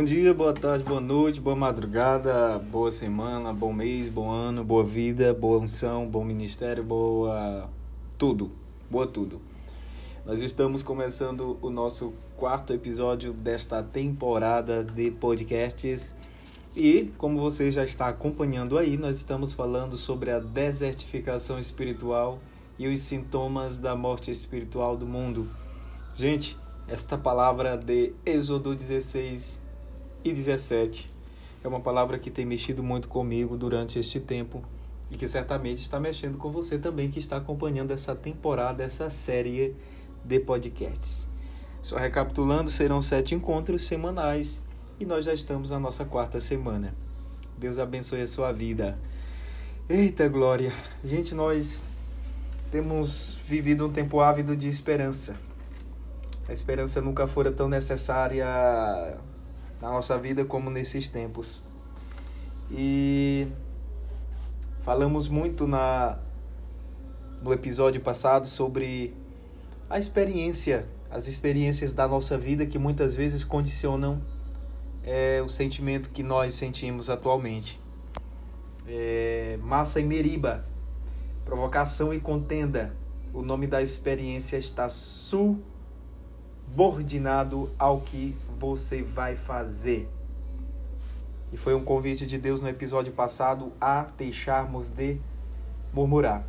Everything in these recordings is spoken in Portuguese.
Bom dia, boa tarde, boa noite, boa madrugada, boa semana, bom mês, bom ano, boa vida, boa unção, bom ministério, boa tudo, boa tudo. Nós estamos começando o nosso quarto episódio desta temporada de podcasts e, como você já está acompanhando aí, nós estamos falando sobre a desertificação espiritual e os sintomas da morte espiritual do mundo. Gente, esta palavra de Êxodo 16 e 17 é uma palavra que tem mexido muito comigo durante este tempo e que certamente está mexendo com você também que está acompanhando essa temporada, essa série de podcasts. Só recapitulando, serão sete encontros semanais e nós já estamos na nossa quarta semana. Deus abençoe a sua vida. Eita glória! Gente, nós temos vivido um tempo ávido de esperança. A esperança nunca fora tão necessária na nossa vida como nesses tempos. E falamos muito na no episódio passado sobre a experiência, as experiências da nossa vida que muitas vezes condicionam é, o sentimento que nós sentimos atualmente. É, massa e meriba Provocação e contenda. O nome da experiência está subordinado ao que você vai fazer. E foi um convite de Deus no episódio passado a deixarmos de murmurar.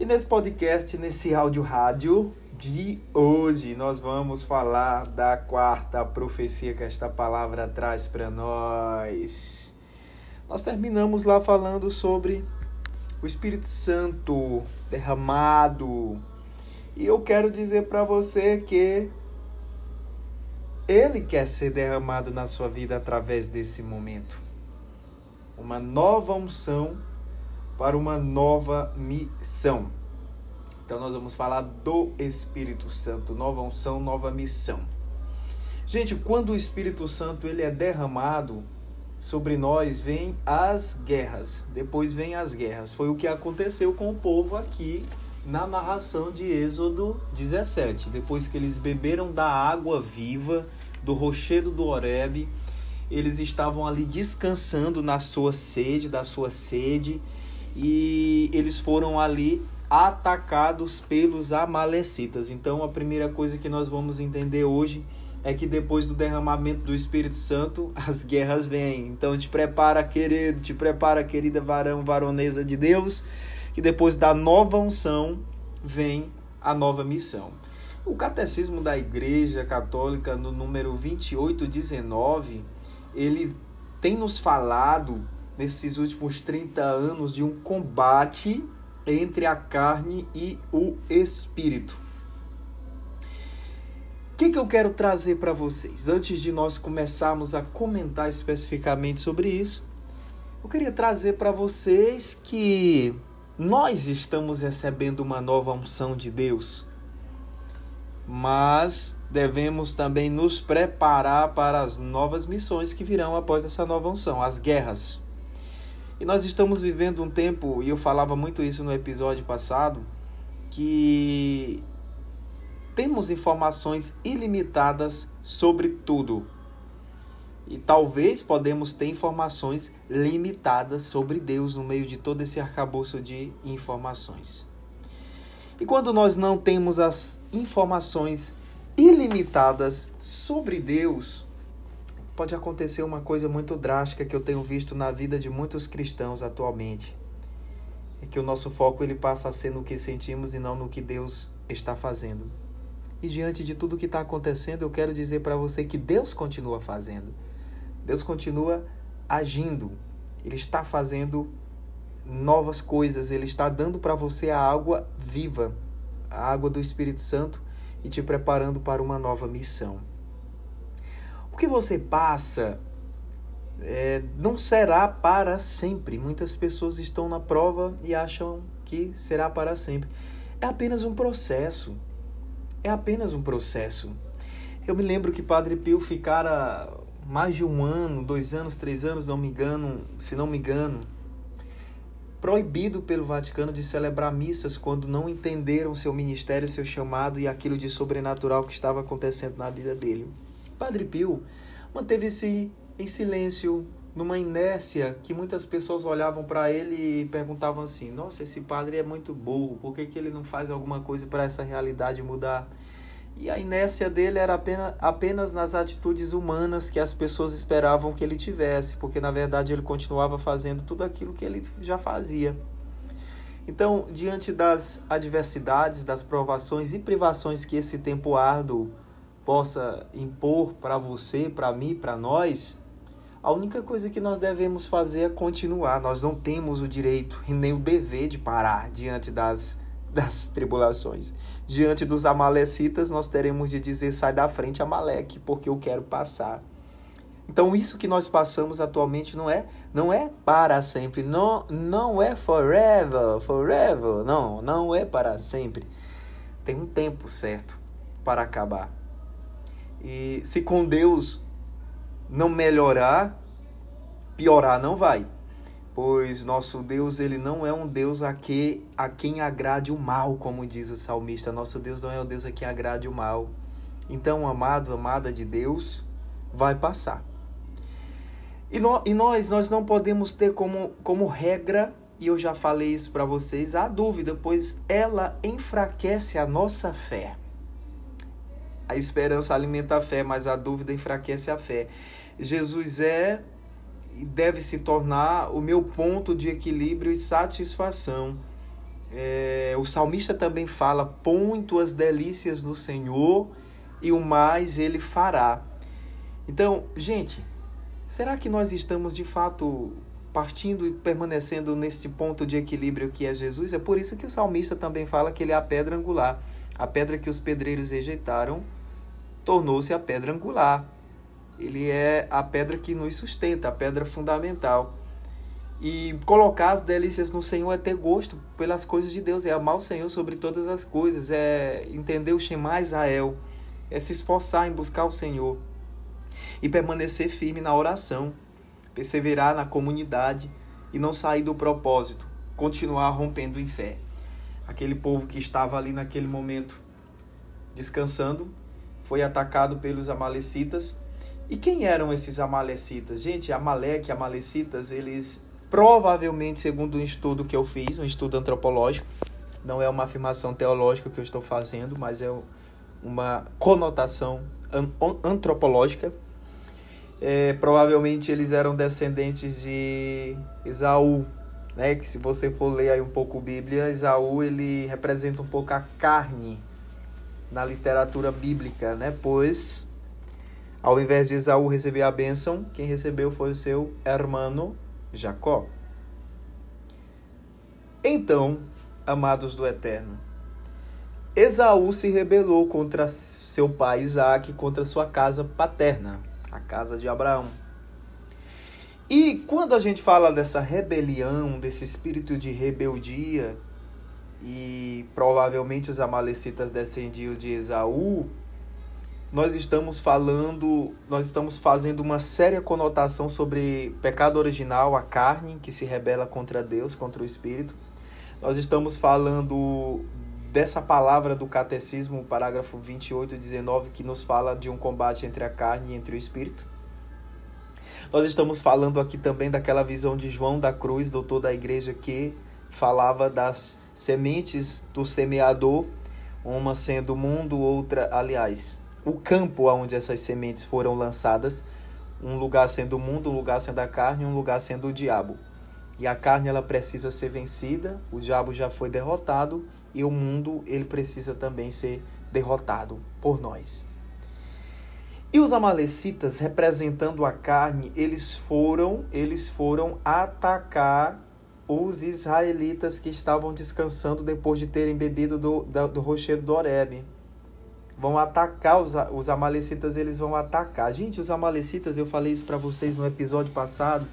E nesse podcast, nesse áudio rádio de hoje, nós vamos falar da quarta profecia que esta palavra traz para nós. Nós terminamos lá falando sobre o Espírito Santo derramado. E eu quero dizer para você que ele quer ser derramado na sua vida através desse momento. Uma nova unção para uma nova missão. Então nós vamos falar do Espírito Santo, nova unção, nova missão. Gente, quando o Espírito Santo ele é derramado, sobre nós vem as guerras. Depois vem as guerras. Foi o que aconteceu com o povo aqui na narração de Êxodo 17. Depois que eles beberam da água viva do rochedo do Horebe, eles estavam ali descansando na sua sede, da sua sede, e eles foram ali atacados pelos amalecitas. Então a primeira coisa que nós vamos entender hoje é que depois do derramamento do Espírito Santo, as guerras vêm. Então te prepara, querido, te prepara, querida varão, varonesa de Deus, que depois da nova unção vem a nova missão. O Catecismo da Igreja Católica, no número 2819, ele tem nos falado, nesses últimos 30 anos, de um combate entre a carne e o espírito que, que eu quero trazer para vocês? Antes de nós começarmos a comentar especificamente sobre isso, eu queria trazer para vocês que nós estamos recebendo uma nova unção de Deus, mas devemos também nos preparar para as novas missões que virão após essa nova unção, as guerras. E nós estamos vivendo um tempo, e eu falava muito isso no episódio passado, que temos informações ilimitadas sobre tudo. E talvez podemos ter informações limitadas sobre Deus no meio de todo esse arcabouço de informações. E quando nós não temos as informações ilimitadas sobre Deus, pode acontecer uma coisa muito drástica que eu tenho visto na vida de muitos cristãos atualmente. É que o nosso foco ele passa a ser no que sentimos e não no que Deus está fazendo. E diante de tudo que está acontecendo, eu quero dizer para você que Deus continua fazendo. Deus continua agindo. Ele está fazendo novas coisas. Ele está dando para você a água viva, a água do Espírito Santo e te preparando para uma nova missão. O que você passa é, não será para sempre. Muitas pessoas estão na prova e acham que será para sempre. É apenas um processo é apenas um processo. Eu me lembro que Padre Pio ficara mais de um ano, dois anos, três anos, não me engano, se não me engano, proibido pelo Vaticano de celebrar missas quando não entenderam seu ministério, seu chamado e aquilo de sobrenatural que estava acontecendo na vida dele. Padre Pio manteve-se em silêncio, numa inércia que muitas pessoas olhavam para ele e perguntavam assim: Nossa, esse padre é muito burro, por que, que ele não faz alguma coisa para essa realidade mudar? E a inércia dele era apenas, apenas nas atitudes humanas que as pessoas esperavam que ele tivesse, porque na verdade ele continuava fazendo tudo aquilo que ele já fazia. Então, diante das adversidades, das provações e privações que esse tempo árduo possa impor para você, para mim, para nós, a única coisa que nós devemos fazer é continuar. Nós não temos o direito e nem o dever de parar diante das das tribulações. Diante dos amalecitas, nós teremos de dizer: sai da frente, Amaleque, porque eu quero passar. Então, isso que nós passamos atualmente não é não é para sempre, não, não é forever, forever, não, não é para sempre. Tem um tempo certo para acabar. E se com Deus não melhorar, piorar não vai pois nosso Deus ele não é um Deus a, que, a quem agrade o mal, como diz o salmista. Nosso Deus não é um Deus a quem agrade o mal. Então, amado, amada de Deus, vai passar. E, no, e nós, nós não podemos ter como, como regra, e eu já falei isso para vocês, a dúvida, pois ela enfraquece a nossa fé. A esperança alimenta a fé, mas a dúvida enfraquece a fé. Jesus é deve se tornar o meu ponto de equilíbrio e satisfação. É, o salmista também fala: Põe tuas delícias no Senhor e o mais ele fará. Então, gente, será que nós estamos de fato partindo e permanecendo nesse ponto de equilíbrio que é Jesus? É por isso que o salmista também fala que ele é a pedra angular. A pedra que os pedreiros rejeitaram tornou-se a pedra angular ele é a pedra que nos sustenta, a pedra fundamental. E colocar as delícias no Senhor é ter gosto pelas coisas de Deus, é amar o Senhor sobre todas as coisas, é entender o Shema Israel, é se esforçar em buscar o Senhor e permanecer firme na oração, perseverar na comunidade e não sair do propósito, continuar rompendo em fé. Aquele povo que estava ali naquele momento descansando foi atacado pelos amalecitas e quem eram esses amalecitas? Gente, Amaleque, amalecitas, eles provavelmente, segundo um estudo que eu fiz, um estudo antropológico, não é uma afirmação teológica que eu estou fazendo, mas é uma conotação antropológica. É, provavelmente eles eram descendentes de Esaú, né? Que se você for ler aí um pouco a Bíblia, Esaú ele representa um pouco a carne na literatura bíblica, né? Pois ao invés de Esaú receber a bênção, quem recebeu foi o seu hermano Jacó. Então, amados do Eterno, Esaú se rebelou contra seu pai Isaac, contra sua casa paterna, a casa de Abraão. E quando a gente fala dessa rebelião, desse espírito de rebeldia, e provavelmente os amalecitas descendiam de Esaú, nós estamos falando, nós estamos fazendo uma séria conotação sobre pecado original, a carne que se rebela contra Deus, contra o espírito. Nós estamos falando dessa palavra do catecismo, parágrafo 28 e 19, que nos fala de um combate entre a carne e entre o espírito. Nós estamos falando aqui também daquela visão de João da Cruz, doutor da igreja, que falava das sementes do semeador, uma sendo o mundo, outra, aliás, o campo onde essas sementes foram lançadas, um lugar sendo o mundo, um lugar sendo a carne, um lugar sendo o diabo. E a carne ela precisa ser vencida, o diabo já foi derrotado e o mundo ele precisa também ser derrotado por nós. E os amalecitas, representando a carne, eles foram, eles foram atacar os israelitas que estavam descansando depois de terem bebido do, do, do rochedo do Horebe vão atacar os, os amalecitas, eles vão atacar. Gente, os amalecitas, eu falei isso para vocês no episódio passado,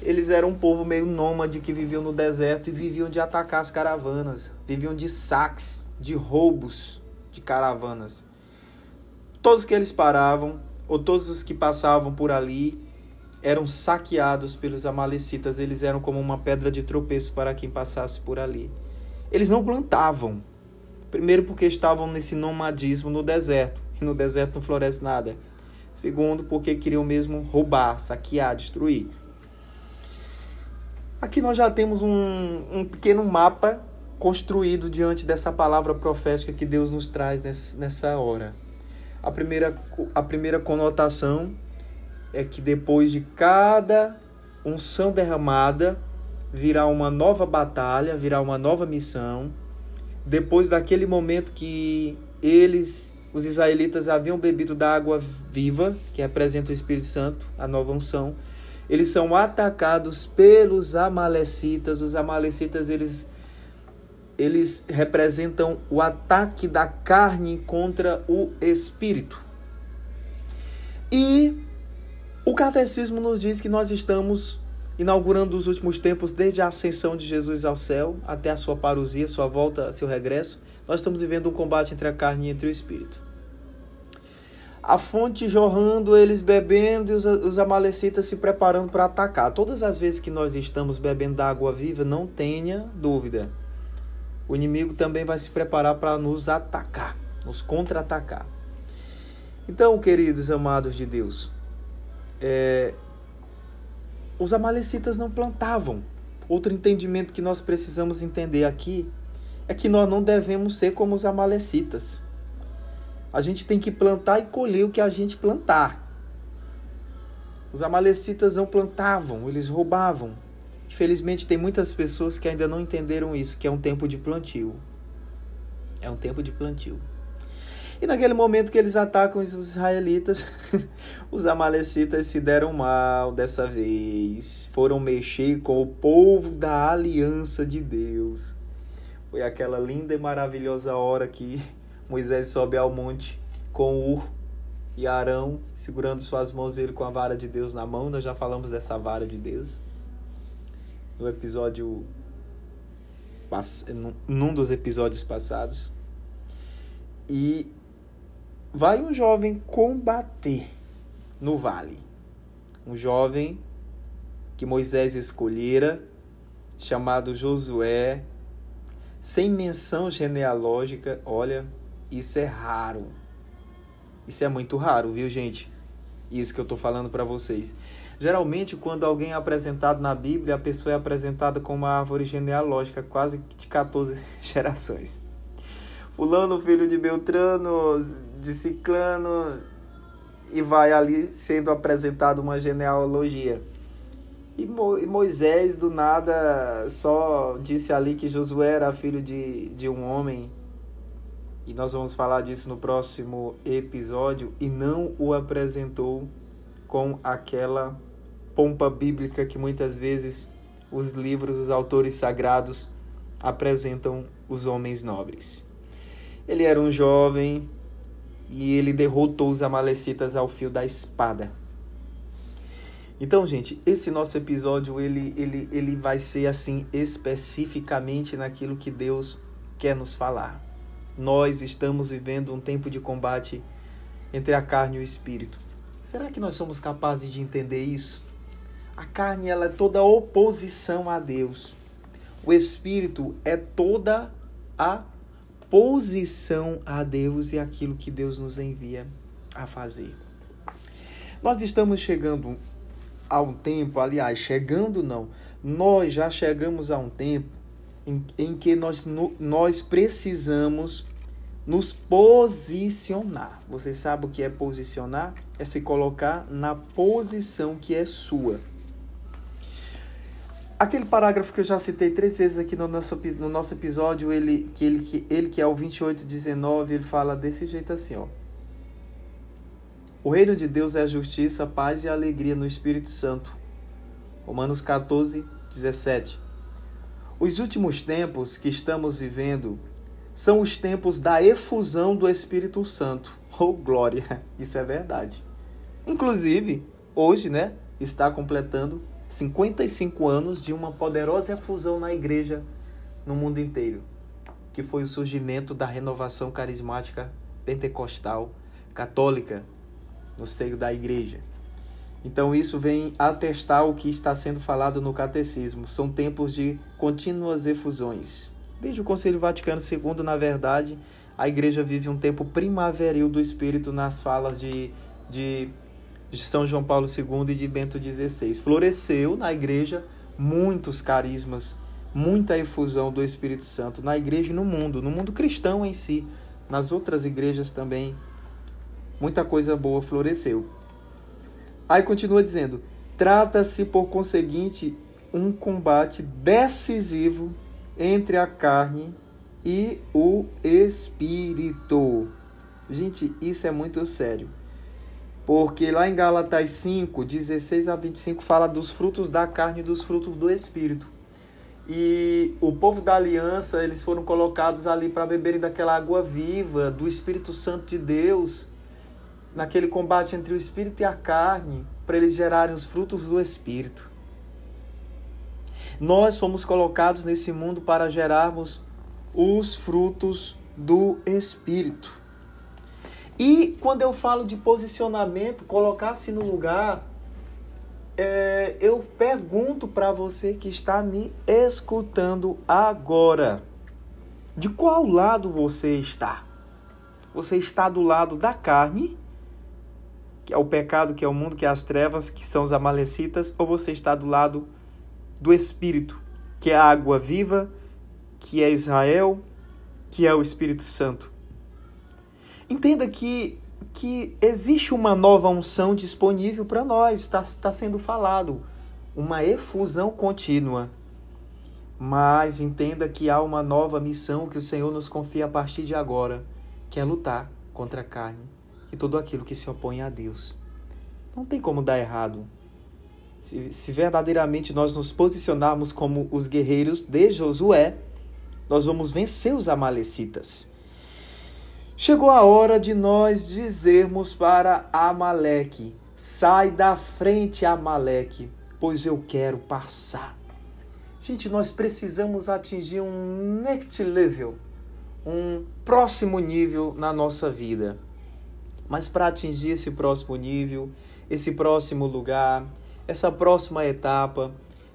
eles eram um povo meio nômade que viviam no deserto e viviam de atacar as caravanas, viviam de saques, de roubos de caravanas. Todos que eles paravam, ou todos os que passavam por ali, eram saqueados pelos amalecitas, eles eram como uma pedra de tropeço para quem passasse por ali. Eles não plantavam, Primeiro, porque estavam nesse nomadismo no deserto, e no deserto não floresce nada. Segundo, porque queriam mesmo roubar, saquear, destruir. Aqui nós já temos um, um pequeno mapa construído diante dessa palavra profética que Deus nos traz nessa hora. A primeira, a primeira conotação é que depois de cada unção derramada, virá uma nova batalha, virá uma nova missão. Depois daquele momento que eles, os israelitas, haviam bebido da água viva, que representa o Espírito Santo, a nova unção, eles são atacados pelos amalecitas. Os amalecitas, eles eles representam o ataque da carne contra o espírito. E o catecismo nos diz que nós estamos inaugurando os últimos tempos desde a ascensão de Jesus ao céu até a sua parousia, sua volta, seu regresso. Nós estamos vivendo um combate entre a carne e entre o espírito. A fonte jorrando, eles bebendo e os, os amalecitas se preparando para atacar. Todas as vezes que nós estamos bebendo da água viva, não tenha dúvida o inimigo também vai se preparar para nos atacar, nos contra-atacar. Então, queridos amados de Deus, é, os amalecitas não plantavam. Outro entendimento que nós precisamos entender aqui é que nós não devemos ser como os amalecitas. A gente tem que plantar e colher o que a gente plantar. Os amalecitas não plantavam, eles roubavam, Infelizmente, tem muitas pessoas que ainda não entenderam isso, que é um tempo de plantio. É um tempo de plantio. E naquele momento que eles atacam os israelitas, os amalecitas se deram mal dessa vez. Foram mexer com o povo da aliança de Deus. Foi aquela linda e maravilhosa hora que Moisés sobe ao monte com Ur e Arão segurando suas mãos, ele com a vara de Deus na mão. Nós já falamos dessa vara de Deus no episódio num dos episódios passados. E vai um jovem combater no vale. Um jovem que Moisés escolhera, chamado Josué, sem menção genealógica. Olha, isso é raro. Isso é muito raro, viu, gente? Isso que eu tô falando para vocês. Geralmente, quando alguém é apresentado na Bíblia, a pessoa é apresentada com uma árvore genealógica quase de 14 gerações. Fulano, filho de Beltrano, de Ciclano, e vai ali sendo apresentado uma genealogia. E Moisés, do nada, só disse ali que Josué era filho de, de um homem. E nós vamos falar disso no próximo episódio. E não o apresentou com aquela pompa bíblica que muitas vezes os livros, os autores sagrados apresentam os homens nobres. Ele era um jovem e ele derrotou os amalecitas ao fio da espada. Então, gente, esse nosso episódio ele, ele, ele vai ser assim especificamente naquilo que Deus quer nos falar. Nós estamos vivendo um tempo de combate entre a carne e o espírito. Será que nós somos capazes de entender isso? A carne ela é toda oposição a Deus. O espírito é toda a posição a Deus e aquilo que Deus nos envia a fazer. Nós estamos chegando a um tempo, aliás, chegando não, nós já chegamos a um tempo em, em que nós, nós precisamos nos posicionar. Você sabe o que é posicionar? É se colocar na posição que é sua. Aquele parágrafo que eu já citei três vezes aqui no nosso, no nosso episódio, ele que, ele, que, ele que é o 2819, ele fala desse jeito assim, ó. O reino de Deus é a justiça, a paz e a alegria no Espírito Santo. Romanos 14, 17. Os últimos tempos que estamos vivendo são os tempos da efusão do Espírito Santo. Oh, glória! Isso é verdade. Inclusive, hoje, né, está completando 55 anos de uma poderosa efusão na igreja no mundo inteiro, que foi o surgimento da renovação carismática pentecostal católica no seio da igreja. Então isso vem atestar o que está sendo falado no catecismo. São tempos de contínuas efusões. Desde o Conselho Vaticano II, na verdade, a igreja vive um tempo primaveril do espírito nas falas de, de de São João Paulo II e de Bento XVI. Floresceu na igreja muitos carismas, muita efusão do Espírito Santo na igreja e no mundo, no mundo cristão em si, nas outras igrejas também. Muita coisa boa floresceu. Aí continua dizendo: trata-se por conseguinte um combate decisivo entre a carne e o espírito. Gente, isso é muito sério. Porque lá em Gálatas 5, 16 a 25, fala dos frutos da carne e dos frutos do espírito. E o povo da aliança, eles foram colocados ali para beberem daquela água viva, do Espírito Santo de Deus, naquele combate entre o espírito e a carne, para eles gerarem os frutos do espírito. Nós fomos colocados nesse mundo para gerarmos os frutos do espírito. E quando eu falo de posicionamento, colocar-se no lugar, é, eu pergunto para você que está me escutando agora: de qual lado você está? Você está do lado da carne, que é o pecado, que é o mundo, que é as trevas, que são os amalecitas, ou você está do lado do espírito, que é a água viva, que é Israel, que é o Espírito Santo? Entenda que, que existe uma nova unção disponível para nós, está tá sendo falado, uma efusão contínua. Mas entenda que há uma nova missão que o Senhor nos confia a partir de agora, que é lutar contra a carne e tudo aquilo que se opõe a Deus. Não tem como dar errado. Se, se verdadeiramente nós nos posicionarmos como os guerreiros de Josué, nós vamos vencer os amalecitas. Chegou a hora de nós dizermos para Amaleque: sai da frente, Amaleque, pois eu quero passar. Gente, nós precisamos atingir um next level, um próximo nível na nossa vida. Mas para atingir esse próximo nível, esse próximo lugar, essa próxima etapa,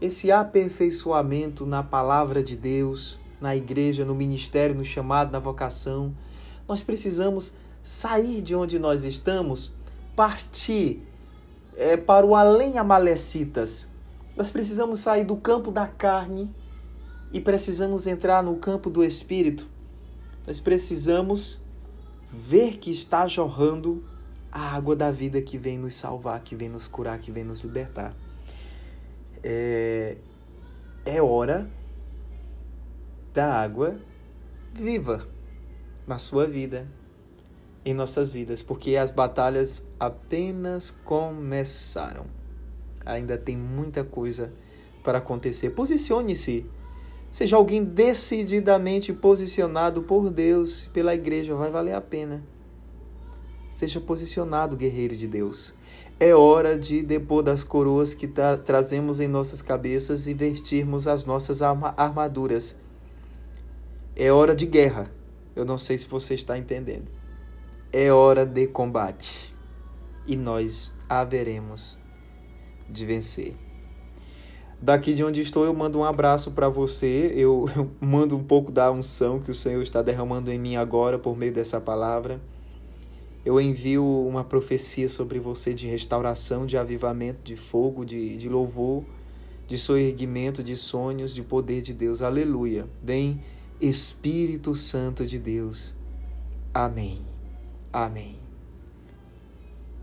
esse aperfeiçoamento na palavra de Deus, na igreja, no ministério, no chamado, na vocação, nós precisamos sair de onde nós estamos, partir é, para o além amalecitas. Nós precisamos sair do campo da carne e precisamos entrar no campo do espírito. Nós precisamos ver que está jorrando a água da vida que vem nos salvar, que vem nos curar, que vem nos libertar. É, é hora da água viva na sua vida, em nossas vidas, porque as batalhas apenas começaram. Ainda tem muita coisa para acontecer. Posicione-se. Seja alguém decididamente posicionado por Deus, pela igreja, vai valer a pena. Seja posicionado, guerreiro de Deus. É hora de depor das coroas que tra trazemos em nossas cabeças e vestirmos as nossas armaduras. É hora de guerra. Eu não sei se você está entendendo. É hora de combate e nós haveremos de vencer. Daqui de onde estou, eu mando um abraço para você. Eu, eu, mando um pouco da unção que o Senhor está derramando em mim agora por meio dessa palavra. Eu envio uma profecia sobre você de restauração, de avivamento, de fogo, de, de louvor, de soerguimento, de sonhos, de poder de Deus. Aleluia. Vem Espírito Santo de Deus. Amém. Amém.